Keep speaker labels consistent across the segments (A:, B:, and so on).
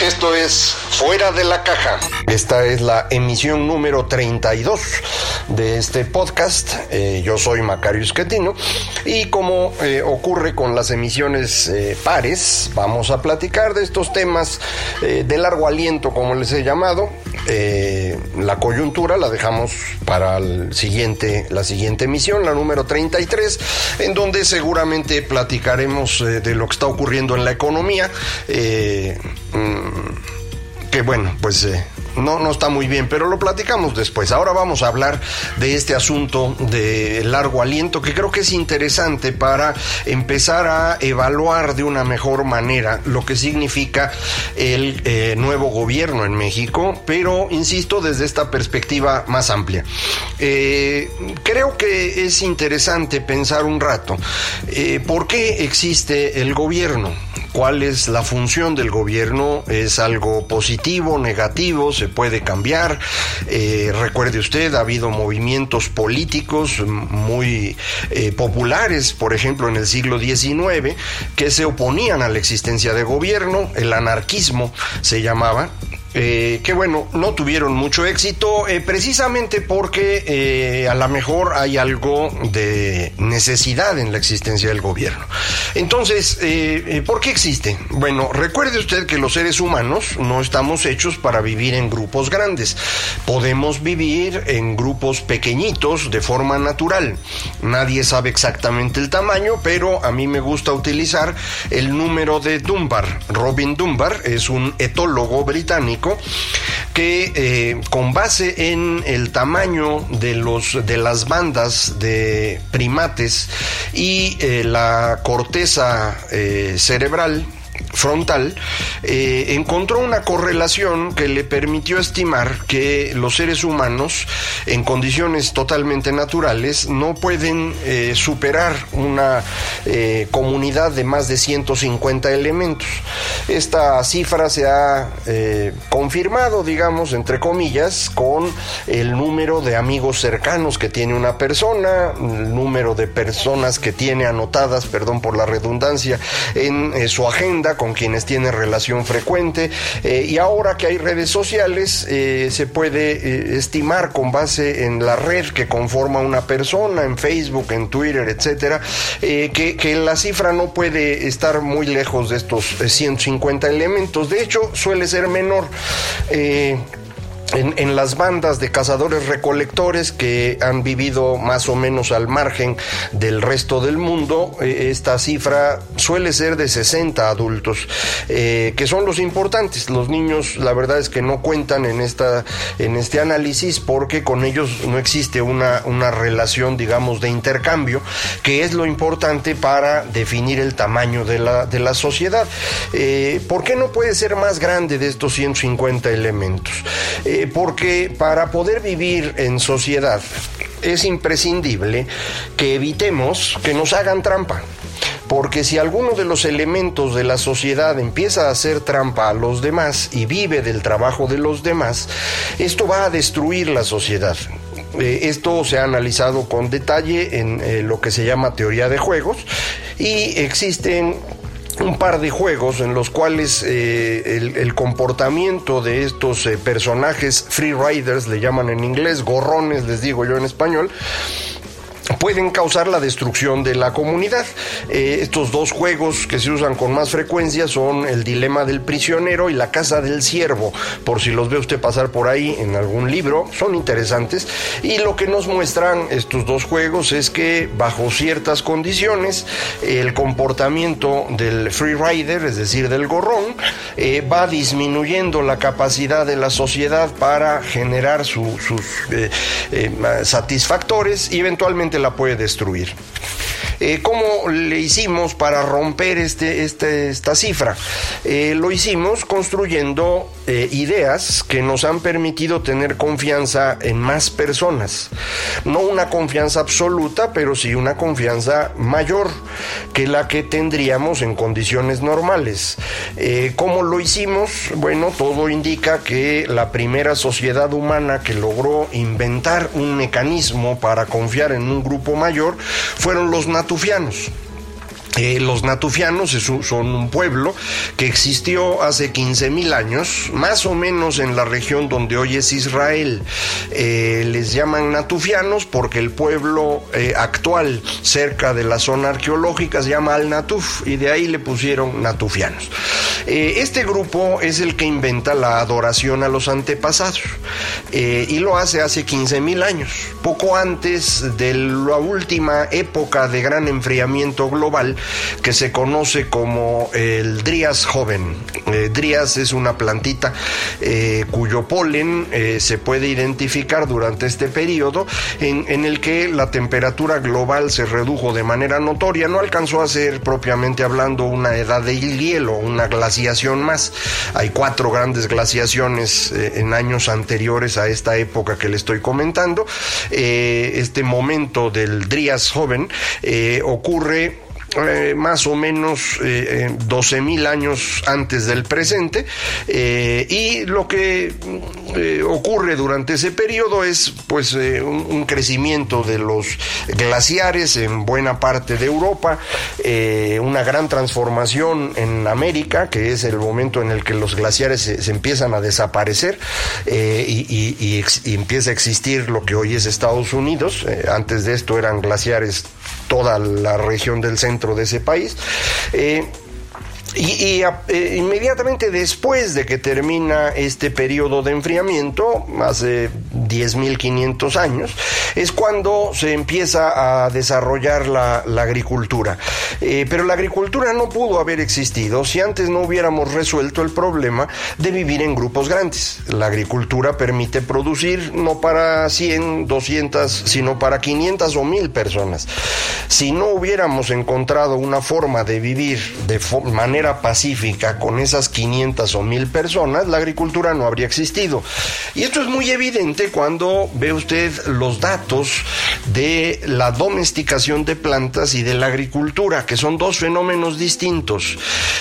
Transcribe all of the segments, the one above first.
A: Esto es Fuera de la Caja. Esta es la emisión número 32 de este podcast. Eh, yo soy Macario Esquetino y como eh, ocurre con las emisiones eh, pares, vamos a platicar de estos temas de largo aliento, como les he llamado. La coyuntura la dejamos para el siguiente, la siguiente emisión, la número 33, en donde seguramente platicaremos de lo que está ocurriendo en la economía. Mm, que bueno, pues no, no está muy bien, pero lo platicamos después. Ahora vamos a hablar de este asunto de largo aliento que creo que es interesante para empezar a evaluar de una mejor manera lo que significa el eh, nuevo gobierno en México, pero insisto, desde esta perspectiva más amplia. Eh, creo que es interesante pensar un rato eh, por qué existe el gobierno cuál es la función del gobierno, es algo positivo, negativo, se puede cambiar. Eh, recuerde usted, ha habido movimientos políticos muy eh, populares, por ejemplo, en el siglo XIX, que se oponían a la existencia de gobierno, el anarquismo se llamaba, eh, que bueno, no tuvieron mucho éxito eh, precisamente porque eh, a lo mejor hay algo de necesidad en la existencia del gobierno. Entonces, ¿por qué existe? Bueno, recuerde usted que los seres humanos no estamos hechos para vivir en grupos grandes. Podemos vivir en grupos pequeñitos de forma natural. Nadie sabe exactamente el tamaño, pero a mí me gusta utilizar el número de Dunbar. Robin Dunbar es un etólogo británico que eh, con base en el tamaño de los de las bandas de primates y eh, la corteza eh, cerebral frontal, eh, encontró una correlación que le permitió estimar que los seres humanos, en condiciones totalmente naturales, no pueden eh, superar una eh, comunidad de más de 150 elementos. Esta cifra se ha confirmado, digamos, entre comillas, con el número de amigos cercanos que tiene una persona, el número de personas que tiene anotadas, perdón por la redundancia, en su agenda con quienes tienen relación frecuente eh, y ahora que hay redes sociales eh, se puede eh, estimar con base en la red que conforma una persona, en Facebook, en Twitter, etcétera, que, que, la cifra no puede estar muy lejos de estos 150 elementos. De hecho, suele ser menor en, las bandas de cazadores recolectores que han vivido más o menos al margen del resto del mundo, eh, esta cifra suele ser de 60 adultos, eh, que son los importantes. Los niños, la verdad es que no cuentan en, esta, en este análisis porque con ellos no existe una, una relación, digamos, de intercambio, que es lo importante para definir el tamaño de la, de la sociedad. Eh, ¿Por qué no puede ser más grande de estos 150 elementos? Eh, porque para poder vivir en sociedad es imprescindible que evitemos que nos hagan trampa. Porque si alguno de los elementos de la sociedad empieza a hacer trampa a los demás y vive del trabajo de los demás, esto va a destruir la sociedad. Eh, esto se ha analizado con detalle en eh, lo que se llama teoría de juegos y existen un par de juegos en los cuales eh, el, comportamiento de estos eh, personajes free riders, le llaman en inglés, gorrones, les digo yo en español, pueden causar la destrucción de la comunidad. Eh, estos dos juegos que se usan con más frecuencia son el dilema del prisionero y la casa del siervo, por si los ve usted pasar por ahí en algún libro, son interesantes. Y lo que nos muestran estos dos juegos es que bajo ciertas condiciones el comportamiento del free rider, es decir, del gorrón, eh, va disminuyendo la capacidad de la sociedad para generar sus eh, satisfactores y eventualmente la puede destruir. Eh, ¿Cómo le hicimos para romper este, este esta cifra? Eh, lo hicimos construyendo eh, ideas que nos han permitido tener confianza en más personas. No una confianza absoluta, pero sí una confianza mayor que la que tendríamos en condiciones normales. ¿Cómo lo hicimos? Bueno, todo indica que la primera sociedad humana que logró inventar un mecanismo para confiar en un grupo mayor fueron los natufianos. Eh, los natufianos son un pueblo que existió hace 15.000 años, más o menos en la región donde hoy es Israel. Eh, les llaman natufianos porque el pueblo eh, actual cerca de la zona arqueológica se llama Al-Natuf y de ahí le pusieron natufianos. este grupo es el que inventa la adoración a los antepasados y lo hace hace 15.000 años, poco antes de la última época de gran enfriamiento global que se conoce como el Drías joven. Eh, Drías es una plantita eh, cuyo polen eh, se puede identificar durante este periodo en, el que la temperatura global se redujo de manera notoria, no alcanzó a ser propiamente hablando una edad de hielo, una glaciación más. Hay cuatro grandes glaciaciones en años anteriores a esta época que le estoy comentando. este momento del Drías joven ocurre eh, más o menos eh, 12 mil años antes del presente eh, y lo que eh, ocurre durante ese periodo es pues un, crecimiento de los glaciares en buena parte de Europa, una gran transformación en América, que es el momento en el que los glaciares se, se empiezan a desaparecer y, y, empieza a existir lo que hoy es Estados Unidos. antes de esto eran glaciares toda la región del centro de ese país. Eh, y, y eh, inmediatamente después de que termina este periodo de enfriamiento, hace 10.500 años, es cuando se empieza a desarrollar la, la agricultura. Eh, pero la agricultura no pudo haber existido si antes no hubiéramos resuelto el problema de vivir en grupos grandes. La agricultura permite producir no para 100, 200, sino para 500 o 1000 personas. Si no hubiéramos encontrado una forma de vivir de manera pacífica con esas 500 o 1000 personas, la agricultura no habría existido. Y esto es muy evidente cuando ve usted los datos de la domesticación de plantas y de la agricultura, que son dos fenómenos distintos.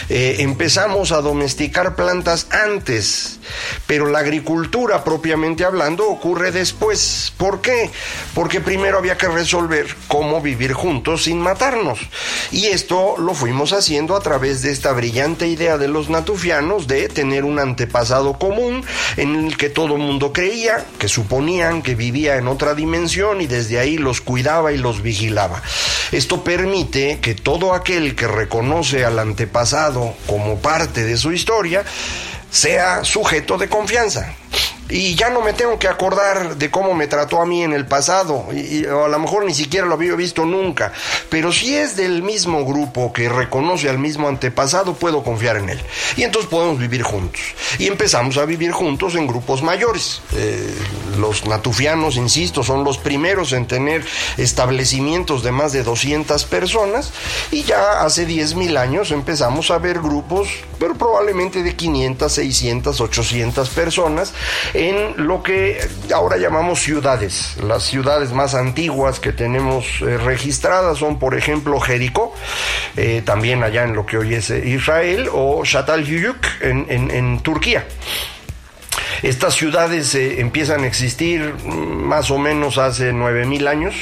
A: Eh, empezamos a domesticar plantas antes, pero la agricultura propiamente hablando ocurre después. ¿Por qué? Porque primero había que resolver cómo vivir juntos sin matarnos. Y esto lo fuimos haciendo a través de esta brillante idea de los natufianos de tener un antepasado común en el que todo mundo creía, que suponían que vivía en otra dimensión y desde ahí los cuidaba y los vigilaba. Esto permite que todo aquel que reconoce al antepasado como parte de su historia sea sujeto de confianza y ya no me tengo que acordar de cómo me trató a mí en el pasado, y, o a lo mejor ni siquiera lo había visto nunca, pero si es del mismo grupo que reconoce al mismo antepasado, puedo confiar en él. Y entonces podemos vivir juntos. Y empezamos a vivir juntos en grupos mayores. Eh, los natufianos, insisto, son los primeros en tener establecimientos de más de 200 personas, y ya hace 10.000 años empezamos a ver grupos, pero probablemente de 500, 600, 800 personas, en lo que ahora llamamos ciudades. Las ciudades más antiguas que tenemos eh, registradas son, por ejemplo, Jericó, eh, también allá en lo que hoy es Israel, o Shatal en, en Turquía. Estas ciudades eh, empiezan a existir mm, más o menos hace 9000 años.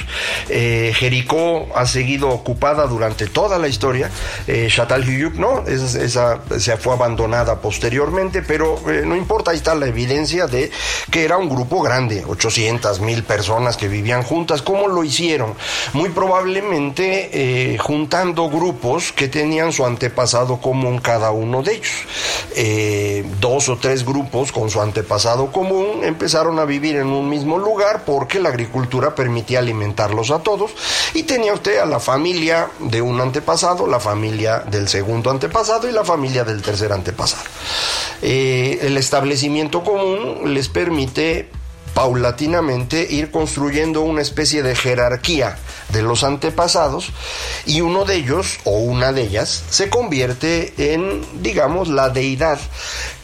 A: Eh, Jericó ha seguido ocupada durante toda la historia. Eh, Chatal-Huyuk no, esa, se fue abandonada posteriormente, pero eh, no importa, ahí está la evidencia de que era un grupo grande, 800 mil personas que vivían juntas. ¿Cómo lo hicieron? Muy probablemente eh, juntando grupos que tenían su antepasado común cada uno de ellos. Dos o tres grupos con su antepasado común empezaron a vivir en un mismo lugar porque la agricultura permitía alimentarlos a todos y tenía usted a la familia de un antepasado, la familia del segundo antepasado y la familia del tercer antepasado. Eh, el establecimiento común les permite paulatinamente ir construyendo una especie de jerarquía de los antepasados y uno de ellos o una de ellas se convierte en, digamos, la deidad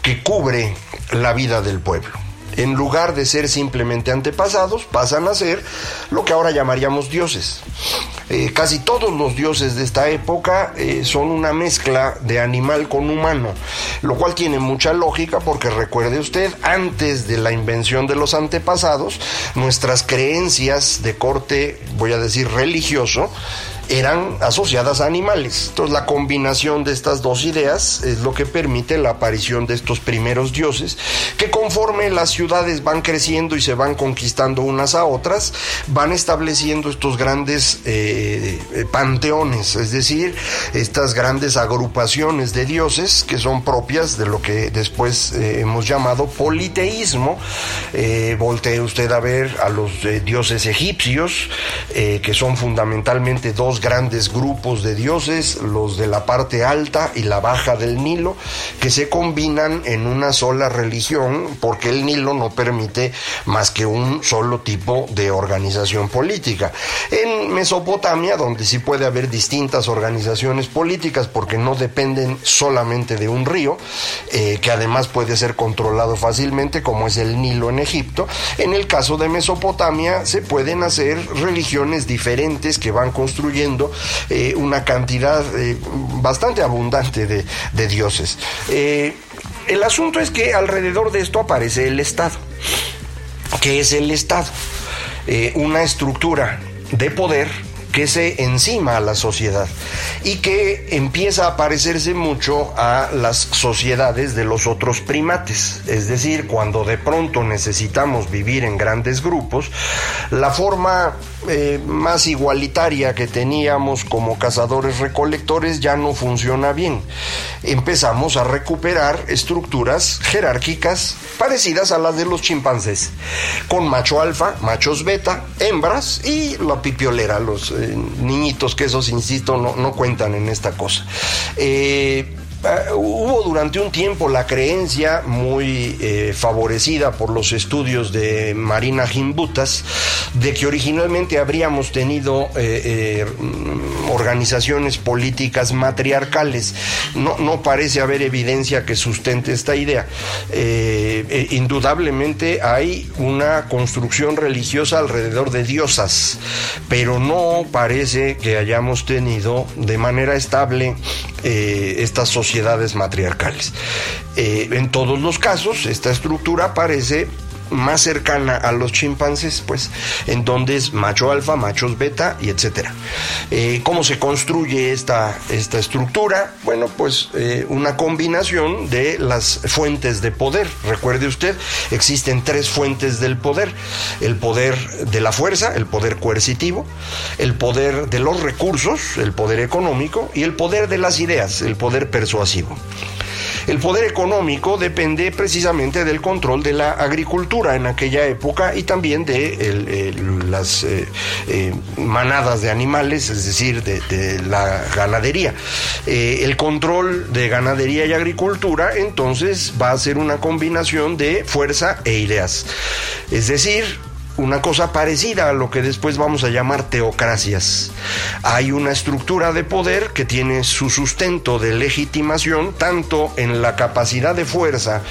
A: que cubre la vida del pueblo en lugar de ser simplemente antepasados, pasan a ser lo que ahora llamaríamos dioses. Eh, casi todos los dioses de esta época eh, son una mezcla de animal con humano, lo cual tiene mucha lógica porque recuerde usted, antes de la invención de los antepasados, nuestras creencias de corte, voy a decir religioso, eran asociadas a animales. Entonces la combinación de estas dos ideas es lo que permite la aparición de estos primeros dioses, que conforme las ciudades van creciendo y se van conquistando unas a otras, van estableciendo estos grandes eh, eh panteones, es decir, estas grandes agrupaciones de dioses que son propias de lo que después eh, hemos llamado politeísmo. Eh, voltee usted a ver a los dioses egipcios, que son fundamentalmente dos grandes grupos de dioses, los de la parte alta y la baja del Nilo, que se combinan en una sola religión, porque el Nilo no permite más que un solo tipo de organización política. En Mesopotamia, donde sí puede haber distintas organizaciones políticas, porque no dependen solamente de un río, eh, que además puede ser controlado fácilmente, como es el Nilo en Egipto, en el caso de Mesopotamia se pueden hacer religiones diferentes que van construyendo eh, una cantidad eh, bastante abundante de, dioses. Eh, el asunto es que alrededor de esto aparece el Estado. ¿Qué es el Estado? una estructura de poder que se encima a la sociedad y que empieza a parecerse mucho a las sociedades de los otros primates. Es decir, cuando de pronto necesitamos vivir en grandes grupos, la forma eh, más igualitaria que teníamos como cazadores recolectores ya no funciona bien. Empezamos a recuperar estructuras jerárquicas parecidas a las de los chimpancés, con macho alfa, machos beta, hembras y la pipiolera, los eh, niñitos que esos, insisto, no, no, cuentan en esta cosa. Eh, Uh, hubo durante un tiempo la creencia muy eh, favorecida por los estudios de Marina Gimbutas de que originalmente habríamos tenido eh, eh, organizaciones políticas matriarcales. No, parece haber evidencia que sustente esta idea. indudablemente hay una construcción religiosa alrededor de diosas, pero no parece que hayamos tenido de manera estable estas sociedades matriarcales. Eh, en todos los casos, esta estructura parece más cercana a los chimpancés, pues, en donde es macho alfa, machos beta y etcétera. Eh, ¿Cómo se construye esta, esta estructura? Bueno, pues eh, una combinación de las fuentes de poder. Recuerde usted, existen tres fuentes del poder: el poder de la fuerza, el poder coercitivo, el poder de los recursos, el poder económico y el poder de las ideas, el poder persuasivo. El poder económico depende precisamente del control de la agricultura en aquella época y también de las eh, eh, manadas de animales, es decir, de, la ganadería. Eh, el control de ganadería y agricultura entonces va a ser una combinación de fuerza e ideas. Es decir, una cosa parecida a lo que después vamos a llamar teocracias. Hay una estructura de poder que tiene su sustento de legitimación tanto en la capacidad de fuerza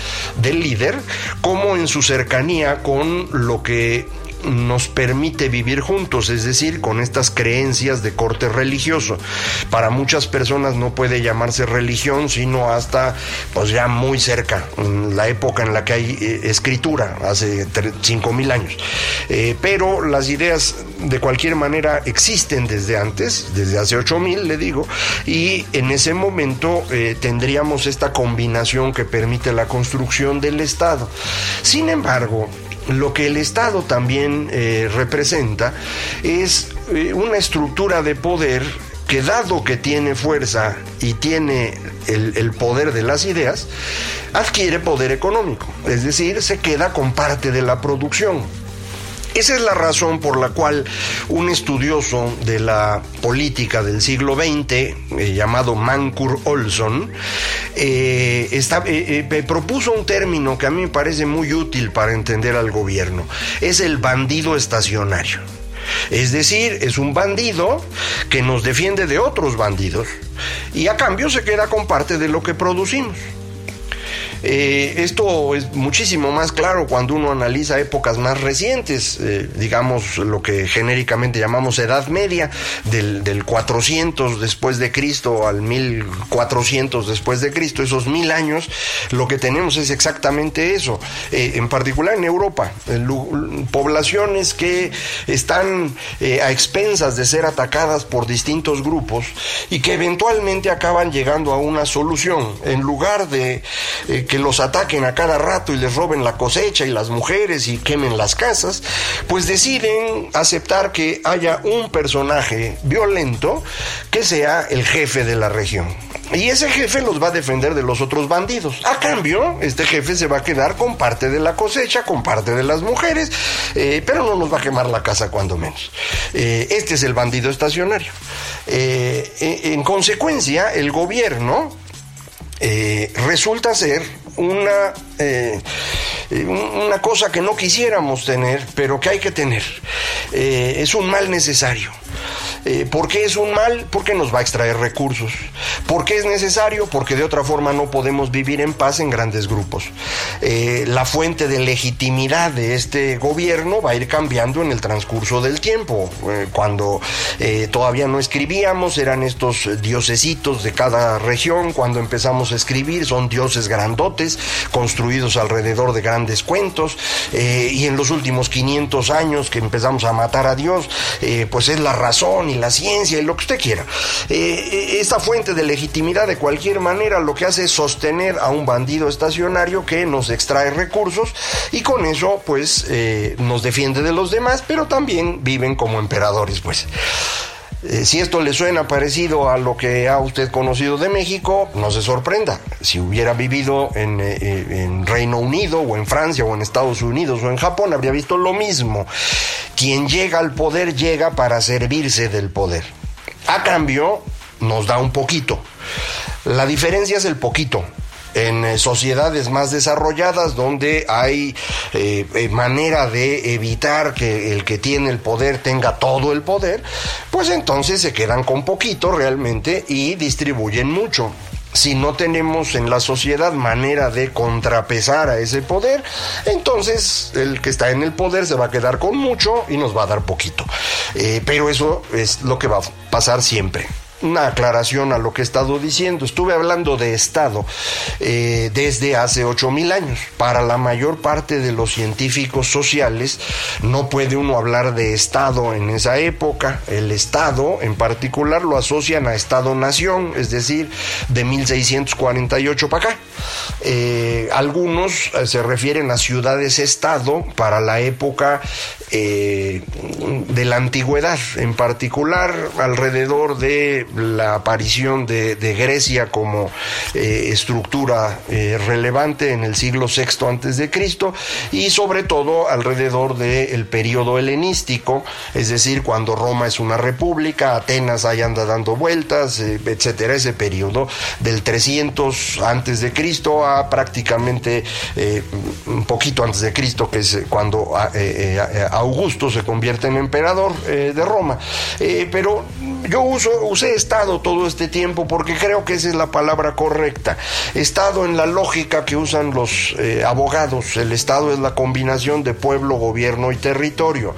A: del líder como en su cercanía con lo que nos permite vivir juntos, es decir, con estas creencias de corte religioso. Para muchas personas no puede llamarse religión, sino hasta pues ya muy cerca, en la época en la que hay eh, escritura, hace cinco mil años. Eh, pero las ideas de cualquier manera existen desde antes, desde hace ocho mil, le digo, y en ese momento eh, tendríamos esta combinación que permite la construcción del Estado. Sin embargo, lo que el Estado también eh, representa es eh, una estructura de poder que dado que tiene fuerza y tiene el, el, poder de las ideas, adquiere poder económico, es decir, se queda con parte de la producción. Esa es la razón por la cual un estudioso de la política del siglo XX, eh, llamado Mancur Olson, eh, eh, propuso un término que a mí me parece muy útil para entender al gobierno. Es el bandido estacionario. Es decir, es un bandido que nos defiende de otros bandidos y a cambio se queda con parte de lo que producimos. Eh, esto es muchísimo más claro cuando uno analiza épocas más recientes, eh, digamos lo que genéricamente llamamos Edad Media, del, del 400 después de Cristo al 1400 después de Cristo, esos mil años, lo que tenemos es exactamente eso. Eh, en particular en Europa, poblaciones que están a expensas de ser atacadas por distintos grupos y que eventualmente acaban llegando a una solución. En lugar de que los ataquen a cada rato y les roben la cosecha y las mujeres y quemen las casas, pues deciden aceptar que haya un personaje violento que sea el jefe de la región. Y ese jefe los va a defender de los otros bandidos. A cambio, este jefe se va a quedar con parte de la cosecha, con parte de las mujeres, eh, pero no nos va a quemar la casa cuando menos. Eh, este es el bandido estacionario. Eh, en consecuencia, el gobierno resulta ser una, eh, una cosa que no quisiéramos tener, pero que hay que tener. Eh, es un mal necesario. Eh, ¿Por qué es un mal? Porque nos va a extraer recursos. ¿Por qué es necesario? Porque de otra forma no podemos vivir en paz en grandes grupos. Eh, la fuente de legitimidad de este gobierno va a ir cambiando en el transcurso del tiempo. Eh, cuando todavía no escribíamos, eran estos diosesitos de cada región. Cuando empezamos a escribir, son dioses grandotes, construidos alrededor de grandes cuentos. y en los últimos 500 años que empezamos a matar a Dios, pues es la razón y la ciencia y lo que usted quiera. Eh, esta fuente de legitimidad de cualquier manera lo que hace es sostener a un bandido estacionario que nos extrae recursos y con eso pues eh, nos defiende de los demás, pero también viven como emperadores pues. Eh, si esto le suena parecido a lo que ha usted conocido de México, no se sorprenda. Si hubiera vivido en, en, Reino Unido o en Francia o en Estados Unidos o en Japón, habría visto lo mismo. Quien llega al poder llega para servirse del poder. A cambio, nos da un poquito. La diferencia es el poquito en eh, sociedades más desarrolladas donde hay eh, eh, manera de evitar que el que tiene el poder tenga todo el poder, pues entonces se quedan con poquito realmente y distribuyen mucho si no tenemos en la sociedad manera de contrapesar a ese poder, entonces el que está en el poder se va a quedar con mucho y nos va a dar poquito. Eh, pero eso es lo que va a pasar siempre una aclaración a lo que he estado diciendo. Estuve hablando de Estado eh, desde hace ocho mil años. Para la mayor parte de los científicos sociales no puede uno hablar de Estado en esa época. El Estado en particular lo asocian a Estado-Nación, es decir, de 1648 para acá. Eh, algunos eh, se refieren a ciudades-Estado para la época de la antigüedad, en particular alrededor de la aparición de, Grecia como eh, estructura eh, relevante en el siglo VI antes de Cristo y sobre todo alrededor del periodo helenístico, es decir, cuando Roma es una república, Atenas ahí anda dando vueltas, eh, etcétera, ese periodo del 300 antes de Cristo a prácticamente un poquito antes de Cristo, que es cuando Augusto se convierte en emperador de Roma. pero yo uso, usé Estado todo este tiempo porque creo que esa es la palabra correcta. Estado en la lógica que usan los eh, abogados. El Estado es la combinación de pueblo, gobierno y territorio.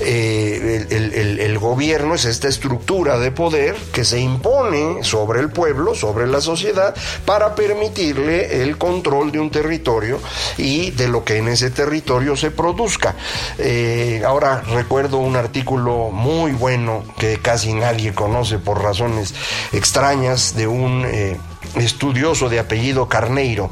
A: Eh, el, gobierno es esta estructura de poder que se impone sobre el pueblo, sobre la sociedad, para permitirle el control de un territorio y de lo que en ese territorio se produzca. Eh, ahora recuerdo un artículo muy bueno que casi nadie conoce por razones extrañas de un eh, estudioso de apellido Carneiro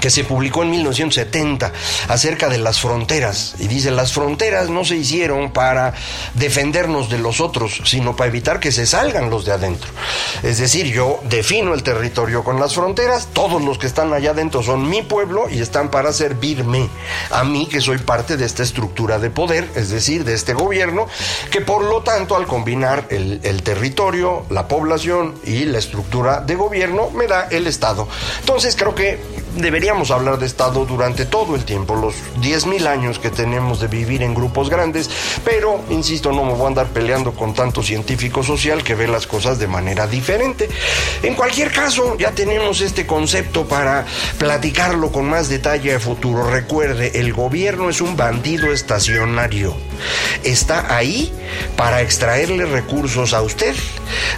A: que se publicó en 1970 acerca de las fronteras. Y dice, las fronteras no se hicieron para defendernos de los otros, sino para evitar que se salgan los de adentro. Es decir, yo defino el territorio con las fronteras, todos los que están allá adentro son mi pueblo y están para servirme a mí, que soy parte de esta estructura de poder, es decir, de este gobierno, que por lo tanto al combinar el, territorio, la población y la estructura de gobierno, me da el Estado. Entonces creo que deberíamos hablar de Estado durante todo el tiempo, los 10.000 años que tenemos de vivir en grupos grandes, pero, insisto, no me voy a andar peleando con tanto científico social que ve las cosas de manera diferente. En cualquier caso, ya tenemos este concepto para platicarlo con más detalle a futuro. Recuerde, el gobierno es un bandido estacionario. Está ahí para extraerle recursos a usted,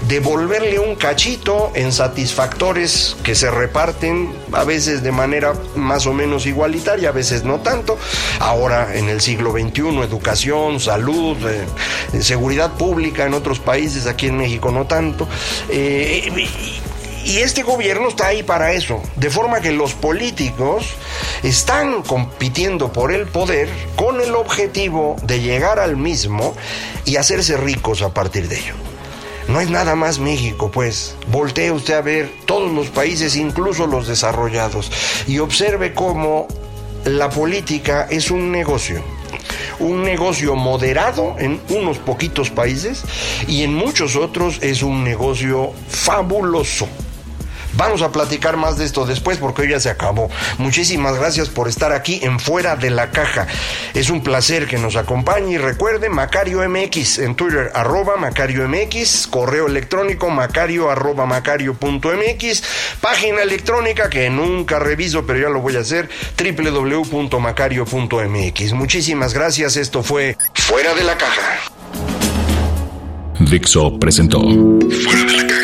A: devolverle un cachito en satisfactores que se reparten a veces de manera más o menos igualitaria, a veces no tanto. Ahora en el siglo XXI, educación, salud, eh, seguridad pública en otros países, aquí en México no tanto. Eh, y este gobierno está ahí para eso, de forma que los políticos están compitiendo por el poder con el objetivo de llegar al mismo y hacerse ricos a partir de ello. No es nada más México, pues. Voltee usted a ver todos los países, incluso los desarrollados, y observe cómo la política es un negocio. Un negocio moderado en unos poquitos países y en muchos otros es un negocio fabuloso. Vamos a platicar más de esto después porque hoy ya se acabó. Muchísimas gracias por estar aquí en Fuera de la Caja. Es un placer que nos acompañe y recuerde Macario MX en Twitter, arroba Macario MX, correo electrónico macario arroba macario.mx, página electrónica que nunca reviso pero ya lo voy a hacer, www.macario.mx. Muchísimas gracias, esto fue Fuera de la Caja.
B: Dixo presentó Fuera de la Caja